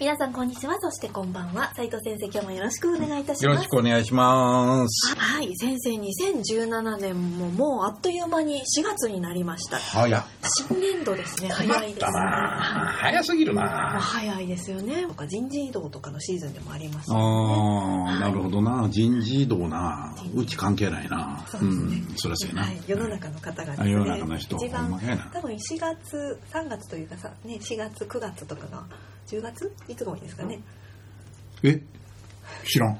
皆さんこんにちは。そしてこんばんは。斉藤先生今日もよろしくお願いいたします。よろしくお願いします。はい、先生2017年ももうあっという間に4月になりました。早っ。新年度ですね、早いですね。早すぎるな。早いですよね。他人事異動とかのシーズンでもありますよね。ああなるほどな。人事異動な。うち関係ないな。そうですね。ん。そりゃそうやな、はい、世の中の方がですあね、世の中の人一番多分4月、3月というかさ、ね、4月、9月とかが、10月いつが多いんですかね？え知らん。い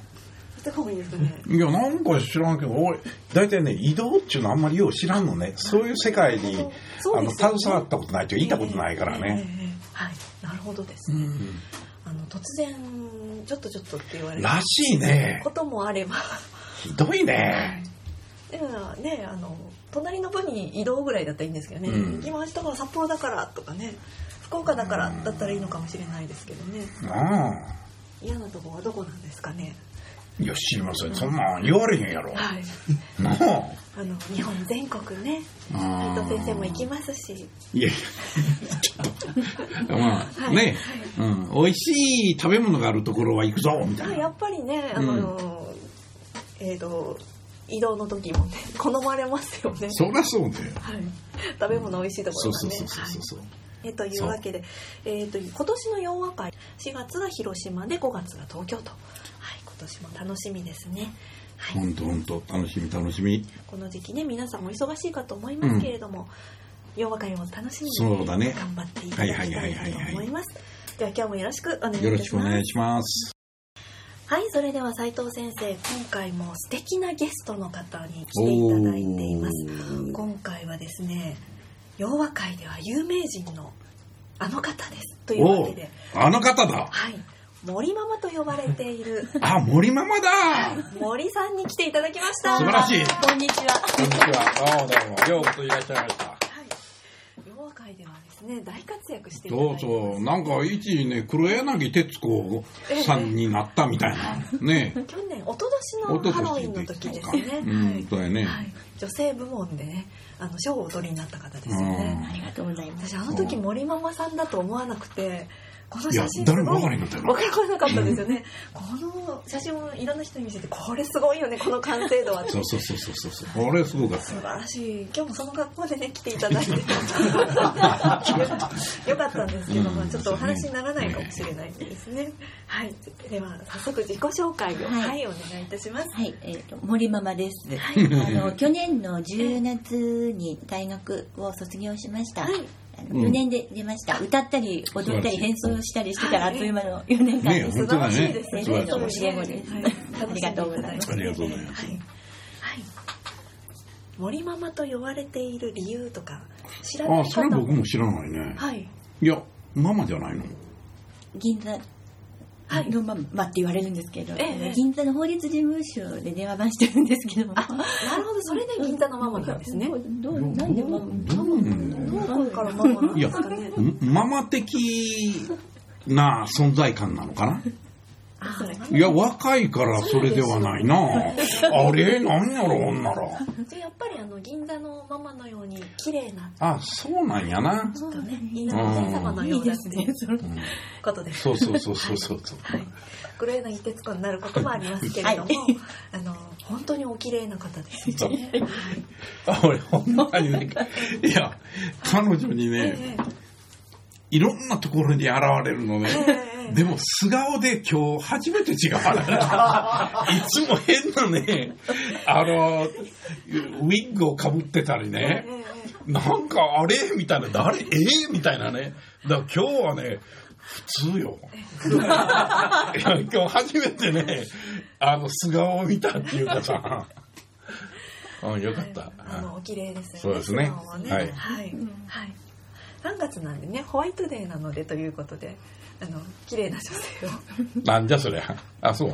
つが多いんですかね？いやなんか知らんけど俺大体ね移動っていうのあんまりよう知らんのね。そういう世界にあの携わったことないといたことないからええね、ええええはい、なるほどですね。うん。あの突然ちょっとちょっとって言われるらしいね。こともあれば。ひどいね。でもねあの隣の部に移動ぐらいだったらいいんですけどね、うん。今明日から札幌だからとかね福岡だからだったらいいのかもしれないですけどね。嫌なとこはどこなんですかね。いや知りません。そんなん言われへんやろ。はい。なあ。あの日本全国ねあ斉藤先生も行きますし。いやいやちょっと。まあ、はい。ね、うん、美味しい食べ物があるところは行くぞみたいな。あやっぱりねあの、えっ、と移動の時もね好まれますよね。そりゃそうだよ。はい、食べ物美味しいところがね。そうそうそうそうそう、えというわけで、えー、と今年の洋和会4月が広島で5月が東京と、はい、今年も楽しみですね、はい、ほんとほんと楽しみ楽しみ。この時期ね皆さんお忙しいかと思いますけれども、洋和会を楽しみにそうだね。頑張っていただきたいなと思います。では今日もよろしくお願いいたしよろますしくお願いします。はいそれでは斉藤先生今回も素敵なゲストの方に来ていただいています。ー。今回はですね洋和会では有名人のあの方ですというわおけで。あの方だ。はい。森ママと呼ばれている。あ森ママだ。森さんに来ていただきました。素晴らしい。こんにちは。こんにちは。どうもどうもようこそいらっしゃいました。はい。洋和会ではですね大活躍していただそいうてそうなんか一時ね黒柳徹子さんになったみたいなね。去年一昨年のハロウィンの時ですね。うんそうやね、はい、女性部門でねあの賞をお取りになった方ですよねうんありがとうございます。私あの時森ママさんだと思わなくてこのいや写真誰も分からへんかったよからなかったですよね、この写真をいろんな人に見せてこれすごいよねこの完成度はそうそうそうそうそうそう。これすごかった。素晴らしい。今日もその格好でね来ていただいて。よかったんですけど、まあ、ちょっとお話にならないかもしれないですね。はい。では早速自己紹介をは、はいいお願いいたします。はい、えっ、と森ママです。はい。あの去年の10月に大学を卒業しました。はいあの4年で出ました。歌ったり踊ったり変装したりしてたらあっという間の4年間。ねです。素晴らしいですね。素晴らしい。どうも教え子ですはいありがとうございます。ありがとうございます。はい、はい、森ママと呼ばれている理由とか知らない方あそれ僕も知らないね。はい。いやママじゃないの。銀座はい。のママって言われるんですけど、ええ銀座の法律事務所で電話番してるんですけども。あなるほど。それで銀座のママなんですね。どうなんでママ？どうなんどこからママなんですかねママ的な存在感なのかなあいや若いからそれではないな。あれ？なんやろほんなら。じゃあやっぱりあの銀座のママのように綺麗な。あそうなんやな。ちょっとね稲荷天様のようなっていうことですそうそうそうそうそうそう。はい、黒柳徹子になることもありますけれども、はい。あの本当にお綺麗な方です。あ俺ほんまにね。いや彼女にねえいろんなところに現れるのね。ええでも素顔で今日初めて違う いつも変なねあのウィッグをかぶってたりえねええ。なんかあれみたいな誰？えー、みたいなね。だから今日はね普通よ。今日初めてねあの素顔を見たっていうかさ。あ よかった、あのお綺麗ですよね。そうですね。ね。ははい。い。はい。3月なんでね、ホワイトデーなのでということで、あの綺麗な女性をなんじゃそりゃ。あ、そう。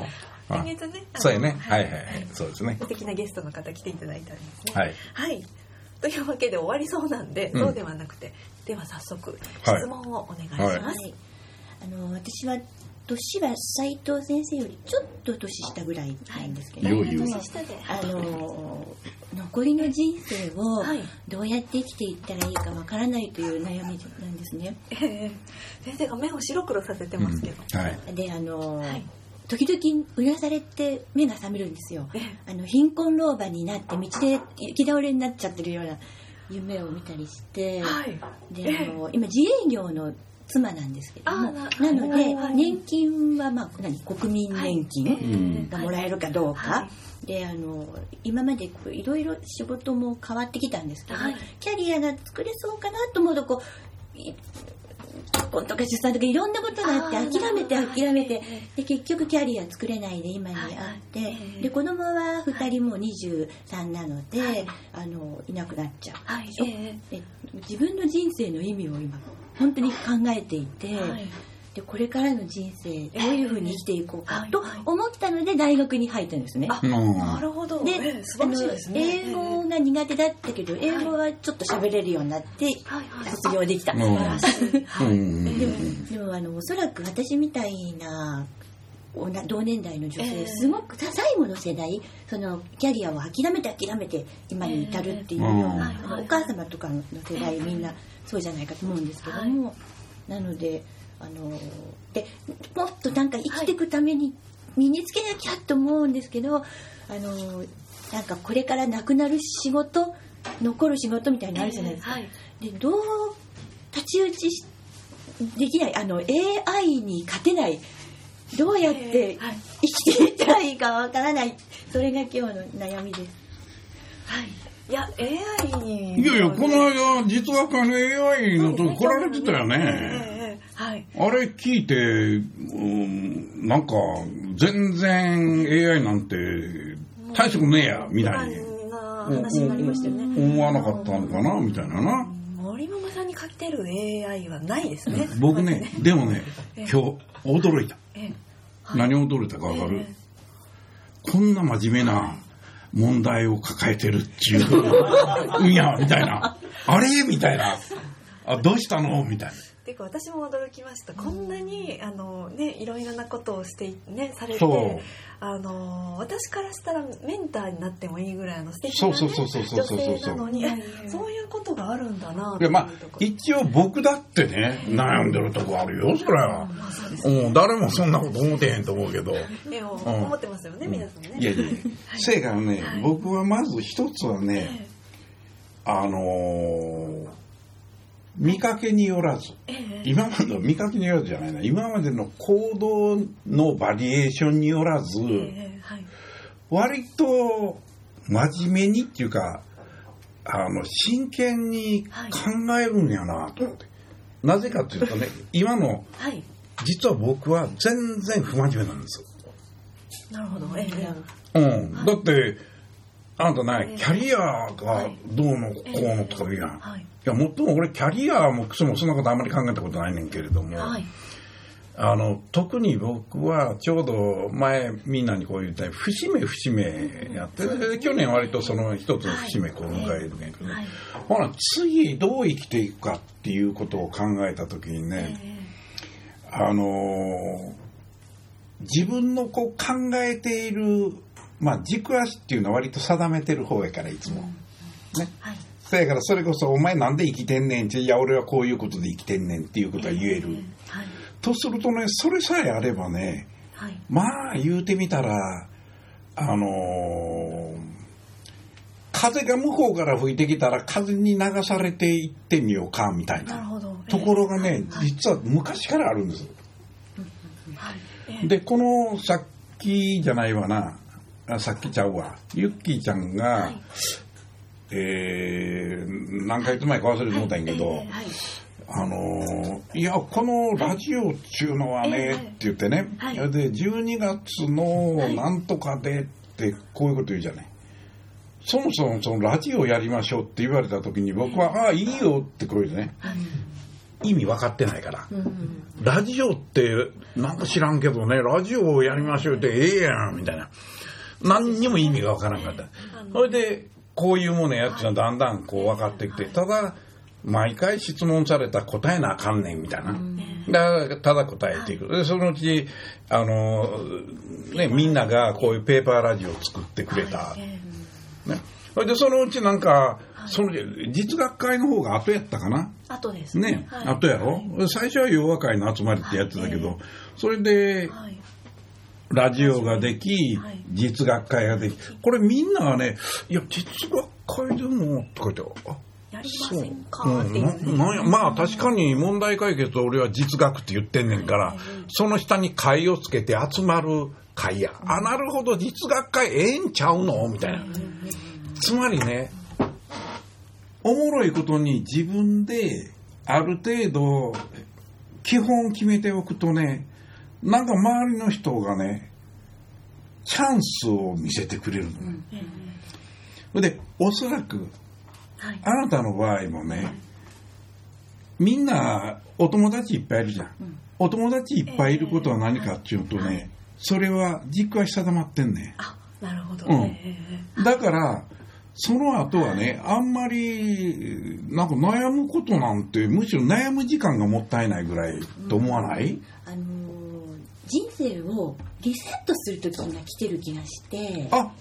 あ先月ねそうやね。はいはいはい。そうですね素。敵なゲストの方来ていただいたんですねはい。はい。というわけで終わりそうなんで、うんそうではなくて、では早速はい質問をお願いしはいます。はい、あの私は年は斉藤先生よりちょっと年下ぐらいなんですけど、よう言う年下で。あの残りの人生をはいどうやって生きていったらいいかわからないという悩みなんですね。ええ先生が目を白黒させてますけど。はい。であの、はい時々うなされて目が覚めるんですよ。ええあの貧困老婆になって道で行き倒れになっちゃってるような夢を見たりして、はい。であの今自営業の妻なんですけどもあななので年金は、まあ、何？国民年金うん。がもらえるかどうか、はであの今までこういろいろ仕事も変わってきたんですけど、はい。キャリアが作れそうかなと思うとこうい結婚とか出産とかいろんなことがあって諦めて諦めてはい。で結局キャリア作れないで今にあって、で子供は2人もう23なので、はい。あのいなくなっちゃう。で自分の人生の意味を今本当に考えていて、えはい。でこれからの人生どういうふうに生きていこうかと思ったので大学に入ったんですね。なるほど。で、ええ素晴らしいですね。英語が苦手だったけど、英語はちょっと喋れるようになって卒業できた。でもでもあのおそらく私みたいな同年代の女性、ええ。すごくさ最後の世代そのキャリアを諦めて諦めて今に至るっていうような、お母様とかの世代、ええ。みんなそうじゃないかと思うんですけども、なのであのでもっとなんか生きていくために身につけなきゃと思うんですけど、あのなんかこれからなくなる仕事残る仕事みたいなのあるじゃないですか。はい。でどう太刀打ちしできないあの AI に勝てないどうやって生きていったらいいかわからないそれが今日の悩みですはい。いや、AI に。いやいや、この間、実はこの AI のとこ来られてたよええね。ええはい。あれ聞いて、うん、なんか、全然 AI なんて大したことねえや、みたいに。話になりましたよね。思わなかったのかな、みたいなな。森ママさんにかけてる AI はないですね。僕ね、でもね、今日驚いた。ええ。何驚いたかわかる？えこんな真面目な問題を抱えてるっていう、うんや、みたいな。あれ？みたいな。あ、どうしたの？みたいな。ていうか私も驚きました。こんなにあのねいろいろなことをしていねされて、あの私からしたらメンターになってもいいぐらいの素敵な、ね、そうそうそうそうそうそう女性なのに、えそういうことがあるんだなっていういや、まあ一応僕だってね、悩んでるとこあるよ、それは。まあそうですうん、誰もそんなこと思ってへんと思うけど。ね、ん思ってますよね、皆さんね。いやいや、せやからね、はい僕はまず一つはね、あのー見かけによらず、今までの見かけによらずじゃないな、今までの行動のバリエーションによらず、割と真面目にっていうか、あの、真剣に考えるんやなと思って。なぜかっていうとね、今の、はい。実は僕は全然不真面目なんですよ。なるほど。ええ。えうん。だって、あんたね、ええキャリアがはい。どうのこうのとか言うやん。いはい。や、もっとも俺、キャリアもクソもそんなことあんまり考えたことないねんけれども、はい。あの、特に僕はちょうど前みんなにこう言った節目節目やって、で去年割とその一つの節目こう迎えるんやけど、はい。ほら、次どう生きていくかっていうことを考えたときにえね、えあのー自分のこう考えている、まあ軸足っていうのは割と定めてる方やから、いつも。ね。はい。そやからそれこそ、お前なんで生きてんねんって、いや、俺はこういうことで生きてんねんっていうことは言える。はい。とするとね、それさえあればね、はい。まあ言うてみたら、あのー風が向こうから吹いてきたら風に流されていってみようかみたいなところがね、はい。実は昔からあるんです。で、このさっきじゃないわな、あさっきちゃうわ、ユッキーちゃんが、はい。えー何ヶ月前か忘れてもうたんやけど、はいあのーいや、このラジオっちゅうのはね、ええって言ってね、はい。で、12月のなんとかでって、こういうこと言うじゃない。そもそもそのラジオやりましょうって言われた時に僕は、ああ、いいよってこう言うね。意味分かってないから。うん。ラジオって、なんか知らんけどね、ラジオをやりましょうってええやん、みたいな。何にも意味が分からんかった。それで、こういうものやってのはだんだんこう分かってきて、ただ、毎回質問されたら答えなあかんねん、みたいな。だから、ただ答えていく。で、そのうち、あの、ね、みんながこういうペーパーラジオを作ってくれた。ね。それで、そのうちなんか、その、実学会の方が後やったかな？あとですね、はいあとやろ？最初は洋和会の集まりってやってたけど、それではいラジオができはい、実学会ができ、これみんながね、いや、実学会でも、とか言って、あやりまそうせんか？っていううん。ななんやまあ確かに問題解決は俺は実学って言ってんねんから、その下に会をつけて集まる会や。あ、なるほど、実学会ええんちゃうの？みたいな。つまりね、おもろいことに自分である程度基本決めておくとね、なんか周りの人がね、チャンスを見せてくれるの。それで、おそらく、はい。あなたの場合もね、みんなお友達いっぱいいるじゃん。お友達いっぱいいることは何かっていうとね、それは軸は定まってんねあなるほど、うん。ええ。だから、その後はね、あんまり、なんか悩むことなんて、むしろ悩む時間がもったいないぐらいと思わない、あのー人生をリセットする時が来てる気がしてあ、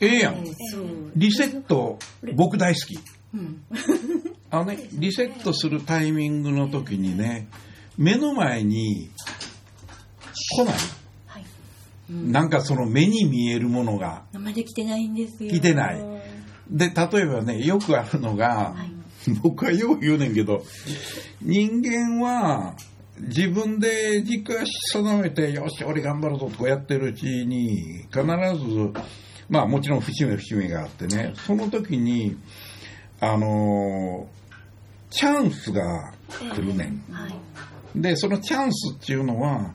ええやん。えーリセット、僕大好き。うん あのね、リセットするタイミングの時にね、目の前に来ない？はいなんかその目に見えるものが。まだ来てないんですよ来てないで、例えばね、よくあるのが、僕はよう言うねんけど、人間は自分で軸足定めて、よし、俺頑張るぞとこうやってるうちに、必ず、まあもちろん節目節目があってね、その時に、あのーチャンスが来るねん。はい。で、そのチャンスっていうのは、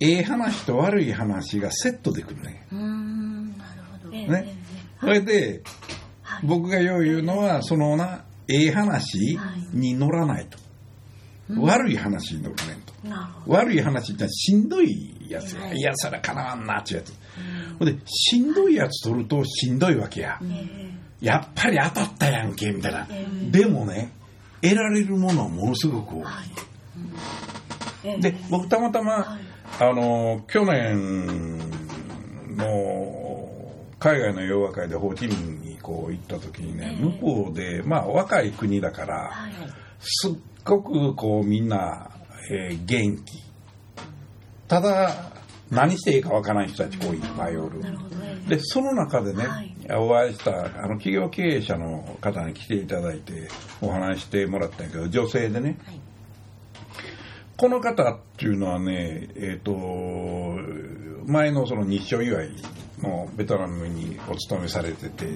ええ話と悪い話がセットで来るねうーんなるほど。ええね。それで、はい。僕がよう言うのは、そのな、ええ話に乗らないと。悪い話に乗るねんと。悪い話ってしんどいやつや。いや、それかなわんなっていうやつ。ほんで、しんどいやつ取るとしんどいわけや。えやっぱり当たったやんけ、みたいなえ。でもね、得られるものはものすごく多い。ええで、僕たまたま、はいあの、去年の海外の洋和会でホーチミンにこう行った時にね、ええ向こうで、まあ若い国だから、はいすっごくこうみんな、えー元気。ただ、何していいかわからない人たちこういっぱいおる。で、その中でね、はい。お会いしたあの企業経営者の方に来ていただいてお話してもらったんやけど、女性でね、はい。この方っていうのはね、えっ、と、前のその日照祝いのベトナムにお勤めされてて、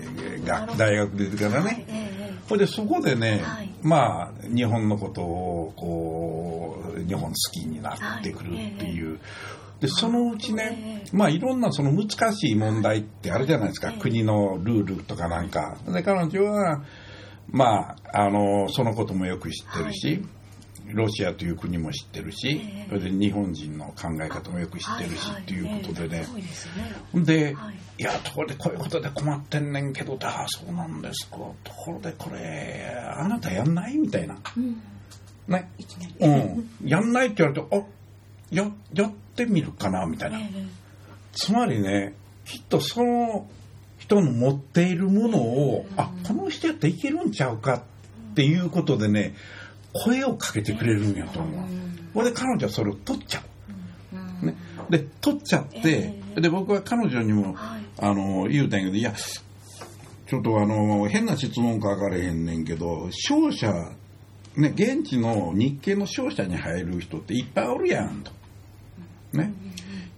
が大学出てからね、ええほいでそこでね、はい。まあ日本のことをこう日本好きになってくるっていう、でそのうちね、まあいろんなその難しい問題ってあるじゃないですか、ええ。国のルールとかなんか。で彼女はまああのそのこともよく知ってるし、ロシアという国も知ってるし、ええそれで日本人の考え方もよく知ってるし、はいっていうことでね、でいい、や、ところでこういうことで困ってんねんけど、だ、そうなんですか。ところでこれ、あなたやんないみたいな。うんね。うん。やんないって言われて、あ、や、やってみるかなみたいな。ええつまりね、きっとその人の持っているものを、あ、この人やっていけるんちゃうかっていうことでね、声をかけてくれるんやと思う。ほんで彼女はそれを取っちゃう。ね。で、取っちゃって、で、僕は彼女にも、はいあの、言うたんやけど、いや、ちょっとあの、変な質問か分からへんねんけど、商社、ね、現地の日系の商社に入る人っていっぱいおるやん、と。ね。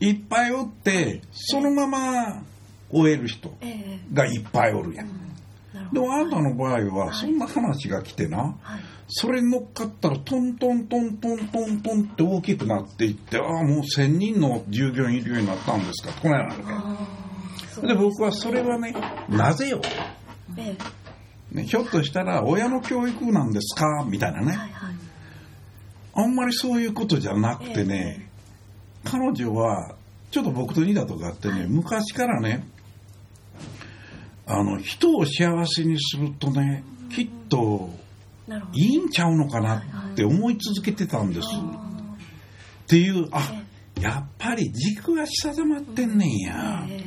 いっぱいおって、そのまま終える人ええがいっぱいおるやん。でもあなたの場合は、そんな話が来てな、はい。それに乗っかったらトントントントントントンって大きくなっていって、ああ、もう1000人の従業員いるようになったんですか？このよう。なで僕はそれはね、なぜよ。えね、ひょっとしたら親の教育なんですか？みたいなね、はいはい。あんまりそういうことじゃなくてね、彼女はちょっと僕と似たとこあってね、昔からねあの人を幸せにするとねきっといいんちゃうのかなって思い続けてたんです。っていうあやっぱり軸が定まってんねんや。え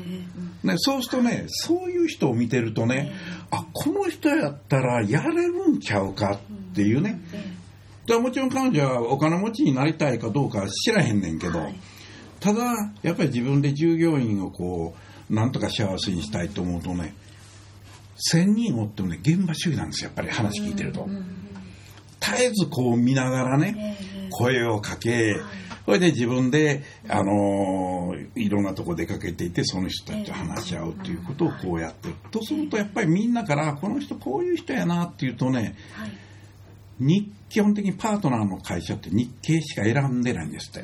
えね、そうするとねそういう人を見てるとねあこの人やったらやれるんちゃうかっていうね。だもちろん彼女はお金持ちになりたいかどうかは知らへんねんけど、はい。ただやっぱり自分で従業員をこうなんとか幸せにしたいと思うとね1000人おってもね現場主義なんですよやっぱり話聞いてると。絶えずこう見ながらね声をかけそれで自分で、あのーいろんなとこ出かけていてその人たちと話し合うということをこうやってると。するとやっぱりみんなからこの人こういう人やなっていうとねはい。日基本的にパートナーの会社って日系しか選んでないんですって。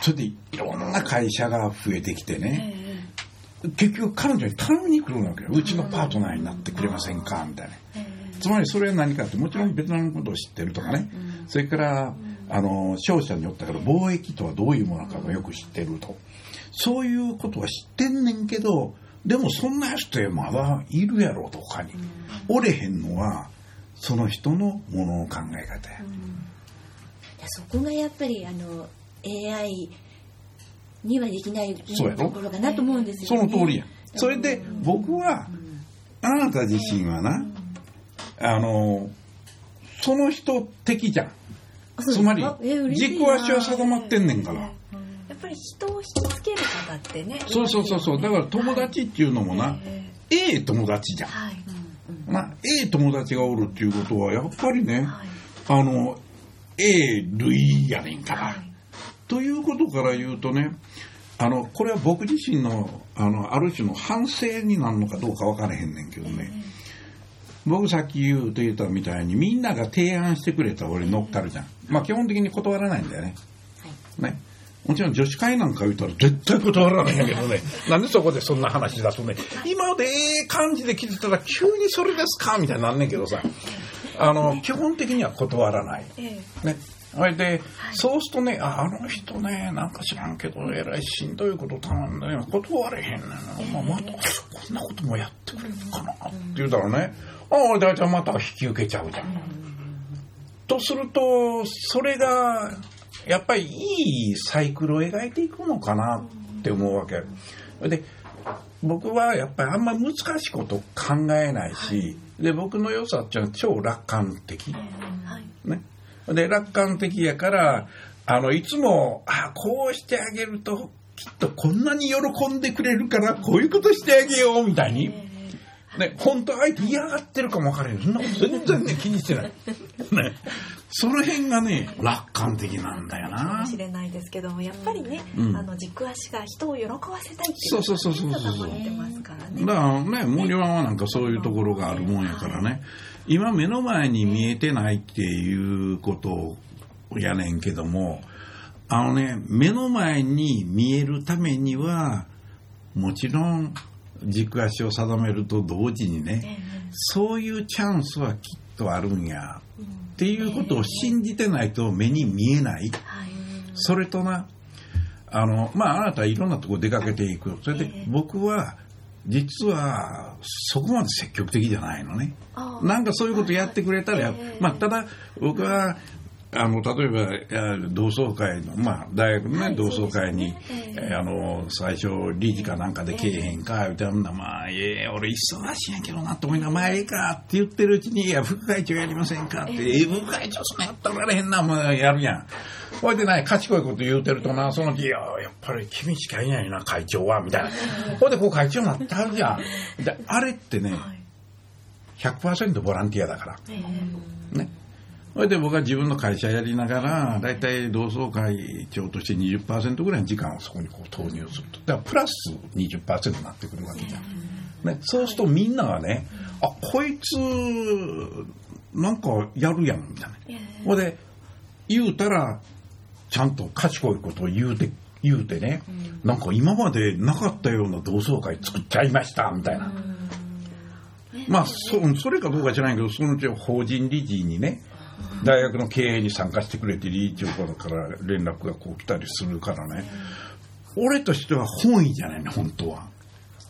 それでいろんな会社が増えてきてね、結局彼女に頼みに来るわけよ。うちのパートナーになってくれませんか？みたいな。つまりそれは何かってもちろんベトナムのことを知ってるとかね、それからあの商社によったから貿易とはどういうものかもよく知ってると。そういうことは知ってんねんけどでもそんな人まだいるやろと他に、おれへんのはその人のものの考え方や、そこがやっぱりあの AI にはできないところかなと思うんですそよね。の通りやそれで僕はあなた自身はなあのその人的じゃん。つまり軸足は定まってんねんから。やっぱり人を引きつける方ってねそうそうそうそう。だから友達っていうのもな、えええ友達じゃん。えはい。なええ友達がおるっていうことはやっぱりね、はい。あのええ類やねんから、はいということから言うとねあのこれは僕自身のあのある種の反省になるのかどうか分からへんねんけどね、僕さっき言うと言ったみたいにみんなが提案してくれたら俺乗っかるじゃん。まあ基本的に断らないんだよね。ね。もちろん女子会なんか言ったら絶対断らないんやけどね。なんでそこでそんな話出すとね。今までええ感じで聞いてたら急にそれですか？みたいになんねんけどさ。あの基本的には断らない。え。ね。それで、そうするとね、あ、あの人ね、なんか知らんけど、えらいしんどいこと頼んでね、断れへんねんな。まあ、また、こんなこともやってくれるのかなって言うたらね、ああ、大体また引き受けちゃうじゃん。とすると、それが、やっぱりいいサイクルを描いていくのかなって思うわけ。で、僕はやっぱりあんまり難しいこと考えないし、で、僕の良さっていうのは超楽観的。はいね。で、楽観的やから、あの、いつも、あ、こうしてあげると、きっとこんなに喜んでくれるから、こういうことしてあげよう、みたいに。ね、本当相手嫌がってるかもわからへん。そんなこと全然ね、気にしてない。ね。その辺がね、楽観的なんだよなかも。しれないですけどもやっぱりね、うんあの軸足が人を喜ばせたいっていそうそうそうそうそう定まってますからねだからね、森湾はなんかそういうところがあるもんやからね、今目の前に見えてないっていうことやねんけども、あのね、目の前に見えるためには、もちろん軸足を定めると同時にね、そういうチャンスはきっとあるんや、っていうことを信じてないと目に見えない。はいそれとな、あの、まあ、あなたはいろんなとこ出かけていく。それで僕は、実は、そこまで積極的じゃないのね。なんかそういうことやってくれたらまあ、ただ、僕は、あの、例えば、同窓会の、まあ、大学のね、はい同窓会に、ねえええーあの、最初、理事かなんかでけえへんか、みたいな、まあ、ええ俺忙しいんやけどな、と思いながら、まあ、ええか、って言ってるうちに、いや、副会長やりませんかって、ええ、副会長そんなやったられへんな、もうやるやん。ほいでない、賢いこと言うてるとな、その時、いや、やっぱり君しかいないな、会長は、みたいな。ほいで、こう会長になってはるじゃん。で、あれってね、100%ボランティアだから。ね。それで僕は自分の会社やりながら、だいたい同窓会長として20%ぐらいの時間をそこにこう投入すると。だからプラス20%になってくるわけじゃん。ね、そうするとみんながね、あ、こいつ、なんかやるやん、みたいな。ほんで、言うたら、ちゃんと賢いことを言うて、言うてね、なんか今までなかったような同窓会作っちゃいました、みたいな。まあそそれかどうか知らないけどそのうち法人理事にね大学の経営に参加してくれて理事長から連絡がこう来たりするからね俺としては本意じゃないね本当は。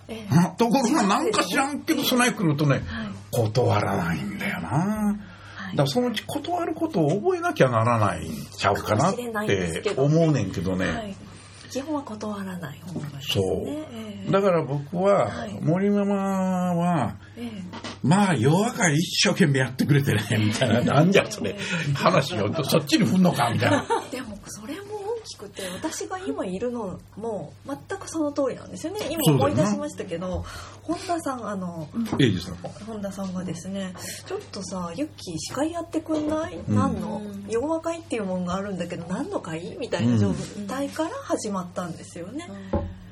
えあところがなんか知らんけど備え来るとね断らないんだよな。だからそのうち断ることを覚えなきゃならないんちゃうかなって思うねんけどね。はい、基本は断らないですそう。ね。ええ。だから僕ははい。森ママはえまあ夜明かり一生懸命やってくれてねみたいななんじゃそれ。話をそっちに振んのかみたいな大きくて私が今いるのも全くその通りなんですよね。今思い出しましたけど本田さんあの本田さんがですねちょっとさユッキー司会やってくんない、ん。何の？洋和会っていうもんがあるんだけど何の会？みたいな状態から始まったんですよね、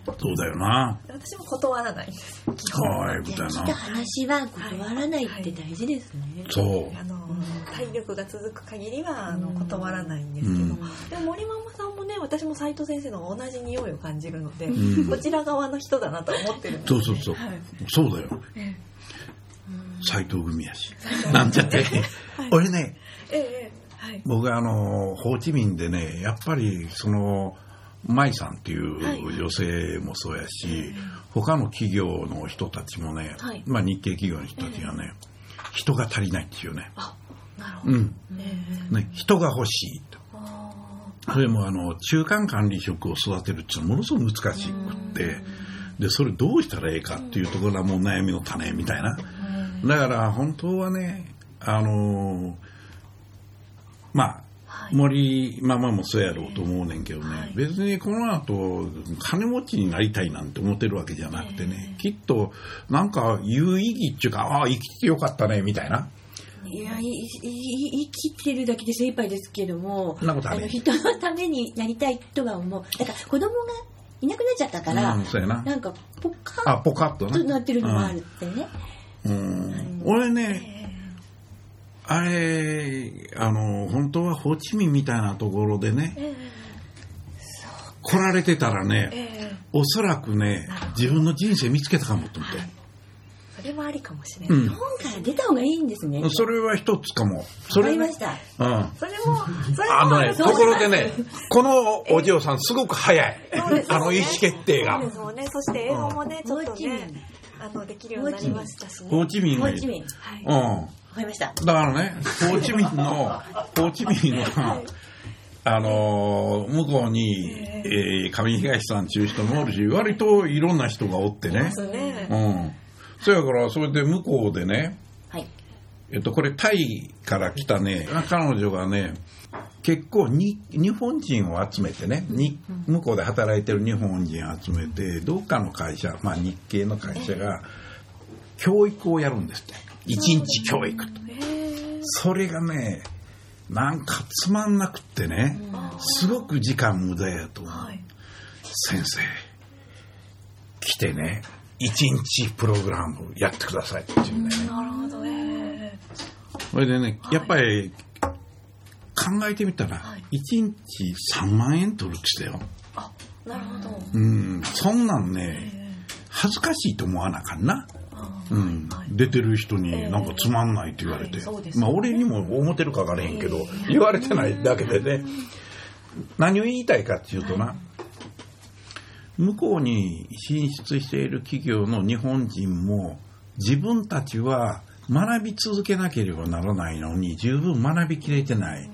そうだよな。私も断らないはいみたい来たな話は断らないって大事ですね。そう。あの体力が続く限りはあの断らないんですけど、うん。でも森ママさんもね私も斉藤先生の同じ匂いを感じるので、ん。こちら側の人だなと思ってるんで。すそうそうそう。はい。そうだよ。え斎藤組やし。なんちゃって。俺ねえええはい。僕はあのホーチミンでねやっぱりその舞さんっていう女性もそうやし、他の企業の人たちもね、はい。まあ、日系企業の人たちがね、人が足りないっていうね、あなるほど、うん。ええ。ね、人が欲しいと。あそれもあの中間管理職を育てるっていうのはものすごく難しくってでそれどうしたらええかっていうところがもう悩みの種みたいな。ーだから本当はねあのまあはい森ママもそうやろうと思うねんけどね、はい。別にこの後金持ちになりたいなんて思ってるわけじゃなくてね、きっとなんか有意義っていうかああ生きてよかったねみたいな。いやいいい生きてるだけで精一杯ですけどもあの人のためになりたいとは思う。だから子供がいなくなっちゃったから、うん、そうやな。なんかポカあポカッとな。ってるのもあるってね、うん、俺ねあれあの本当はホーチミンみたいなところでねえ来られてたらえねええ。おそらくね自分の人生見つけたかもと思って、それもありかもしれない、うん。日本から出た方がいいんですね。それは一つかも。それねわかりました。うん。それもそれもあのね、ところでね、このお嬢さんすごく早い。そうです。よねあの意思決定が。そう。ですもんね。そして英語もね、ちょっとホーチミンね、あのできるようになりましたしホーね。チミンがいい。ホーチミン。はい。うん。わかりましただからね、ホーチミンの、ホーチミンの、あのー向こうに、えー上東さんっていう人もおるし、割といろんな人がおってね。ですね。うん。そやから、それで向こうでね、はいえっと、これタイから来たね、彼女がね、結構に日本人を集めてね、に向こうで働いてる日本人を集めて、どっかの会社、まあ日系の会社が、教育をやるんですって。一日教育と。えーそれがね、なんかつまんなくってね、すごく時間無駄やと思う。はい。先生、来てね、一日プログラムやってくださいって言うね。なるほど。えそれでね、やっぱり考えてみたらはい、1日3万円取るって言ってたよ。ーあ、なるほど。うん、そんなんえね、ー恥ずかしいと思わなあかんな。うん。はい、出てる人えにえなんかつまんないって言われて。まあ俺にも思ってるか分からへんけどええ。言われてないだけでね。何を言いたいかっていうとな向こうに進出している企業の日本人も自分たちは学び続けなければならないのに十分学びきれてない。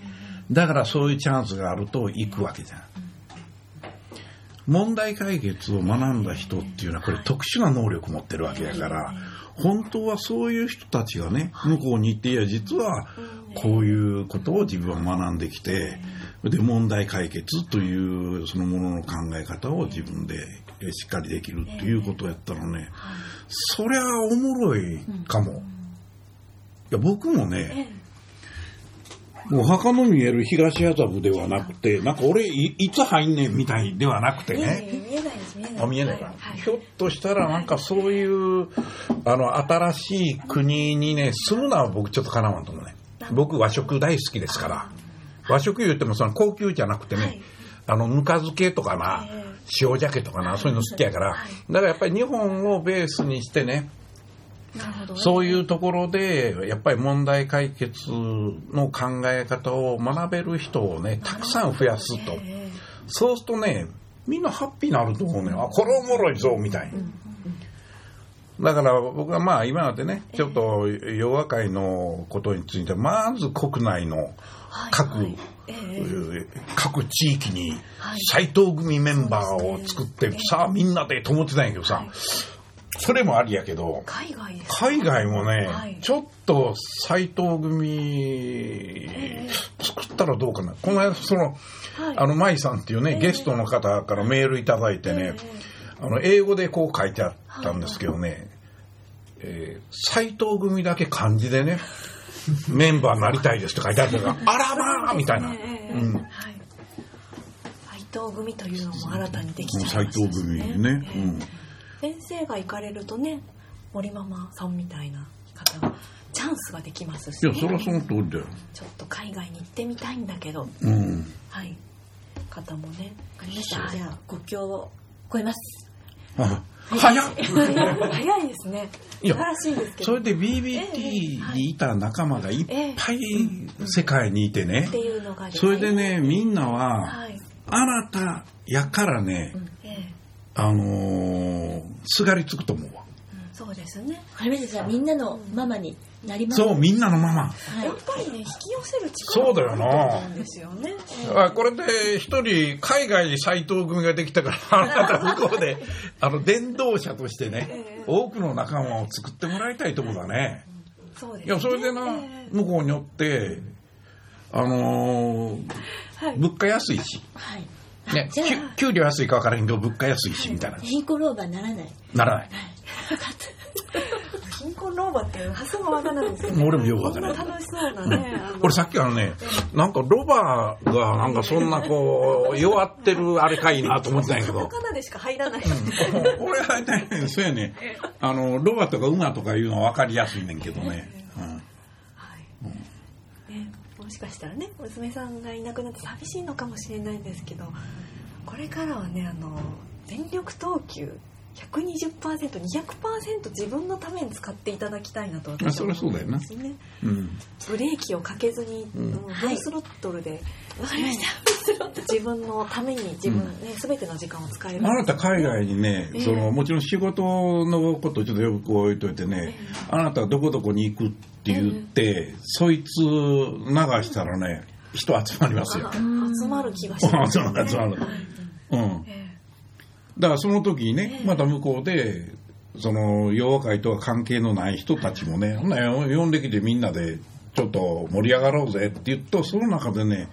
だからそういうチャンスがあると行くわけじゃん問題解決を学んだ人っていうのはこれ特殊な能力を持ってるわけだから本当はそういう人たちがね向こうに行っていや実はこういうことを自分は学んできてで問題解決というそのものの考え方を自分でしっかりできるっていうことをやったらね。そりゃおもろいかも。いや僕もねもう墓の見える東麻布ではなくてなんか俺いいつ入んねんみたいではなくてね。見えないです見えない。あ見えないか、はいひょっとしたらなんかそういうあの新しい国にね住むのは僕ちょっとかなわんと思うね。僕和食大好きですから。和食言ってもその高級じゃなくてね、はい。あのぬか漬けとかな、え塩鮭とかなそういうの好きやから、だからやっぱり日本をベースにしてねそういうところで、やっぱり問題解決の考え方を学べる人をね、たくさん増やすと。えそうするとね、みんなハッピーになると思うね。あ、これおもろいぞ、みたいな。だから僕はまあ今までね、ちょっと洋和会のことについて、まず国内の各、各地域に斎藤組メンバーを作って、さあみんなでと思ってたんやけどさ、それもありやけど、海外です海外もね、はい。ちょっと斎藤組作ったらどうかな。この間、その、はい。あの、舞さんっていうね、ゲストの方からメールいただいてね、あの、英語でこう書いてあったんですけどね、えー斎藤組だけ漢字でね、メンバーになりたいですって書いてあったから、あらまあみたいな。ええ。うん。はい。斎藤組というのも新たにできちゃいま斎したし藤組ね。ええ。うん先生が行かれるとね森ママさんみたいな方がチャンスができますし、いや、ね、そりゃその通りだよ。ちょっと海外に行ってみたいんだけど。うん。はい。方もねわかりました。じゃあ国境を越えます。あ早っ。早いですね。いや素晴らしいですけど。それで BBT にいた仲間がいっぱい世界にいてね。っ、ていうのがそれでね、みんなは、はい、あなたやからね、ええあのーすがりつくと思うわ。うんそうですね。わかりましたじみんなのママになります。そう、みんなのまま。はい。やっぱりね引き寄せる力そうだよながあるんですよね。あこれで一人海外に斎藤組ができたから、あなた向こうで、あの、伝道者としてねええ、多くの仲間を作ってもらいたいとこだね。そうですね。いや、それでなええ、向こうによって、あのーはい。物価安いし、はいね、給料安いか分からへんけど、物価安いし、みたいな。貧困老婆にならないならない。貧困老婆っていう発想がわからないんですよ、ね。俺もよくわからない楽しそうなね。あの俺さっきあのね、なんかロバがなんかそんなこう、弱ってるあれかいなと思ってたんやけど。カナでしか入らない。俺は大体そうやね。あの、ロバとか馬とかいうのは分かりやすいねんけどね。もしかしたらね、娘さんがいなくなって寂しいのかもしれないんですけど、これからはね、あの、全力投球、120%、200%自分のために使っていただきたいなと私は思うんですね。うん。ブレーキをかけずに、うん。もうフルスロットルで、わかりました。自分のために自分ね、すべての時間を使える。あなた海外にねええ、その、もちろん仕事のことをちょっとよく置いといてね、あなたどこどこに行くって言って、そいつ流したらね、人集まりますよ。あ。集まる気がします、集まる集まる。はい。うん。えだからその時にねえ、えまた向こうで、その、洋和会とは関係のない人たちもね、ほんなら呼んできてみんなで、ちょっと盛り上がろうぜって言うと、その中でね、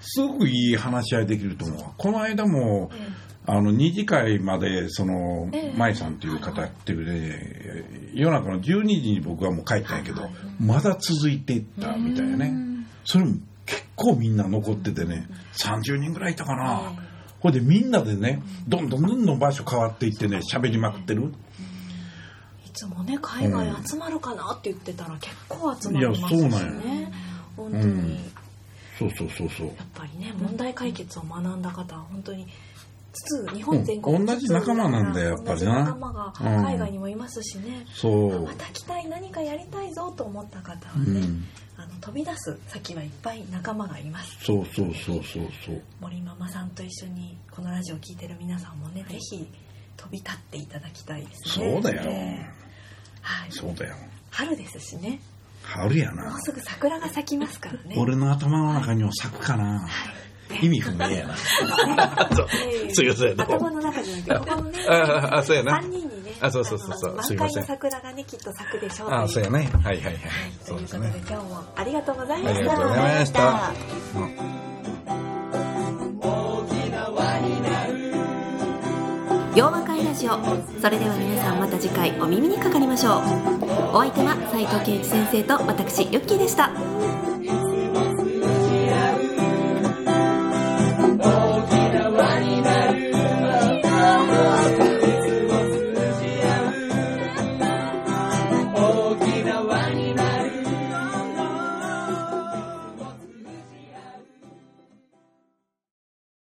すごくいい話し合いできると思うわ。この間も、えあの、二次会まで、そのええ、舞さんっていう方やってるね、夜中の12時に僕はもう帰ったんやけどはい、まだ続いていったみたいなね。それも結構みんな残っててね、30人ぐらいいたかな。ほいでみんなでね、どんどんどんどん場所変わっていってね、喋りまくってる。いつもね海外集まるかなって言ってたら結構集まりますしいやそうなんや。ね本当に、うん。やそうそうそうそう。っぱりね問題解決を学んだ方は本当につつ日本全国うん。同じ仲間なんだよやっぱりな。同じ仲間が海外にもいますしね、そう。ま。た来たい何かやりたいぞと思った方はね、うん。あの飛び出す先はいっぱい仲間がいます。そうそうそうそうそう。森ママさんと一緒にこのラジオを聞いてる皆さんもねぜひ飛び立っていただきたいですね。そうだよ。ええ。はい。そうだよ。春ですしね。春やな。もう。すぐ桜が咲きますからね。俺の頭の中にも咲くかな。意味不明やな。そうええ。すいません。頭の中じゃなくてここのね ああそうやな。3人あそうそうそうそうあのすいません満開の桜がねきっと咲くでしょうあ、そうやね。はいはいはい。とそうですねいうことで。今日もありがとうございましたありがとうございました。洋和会ラジオそれでは皆さんまた次回お耳にかかりましょうお相手は斉藤圭一先生と私ユッキーでした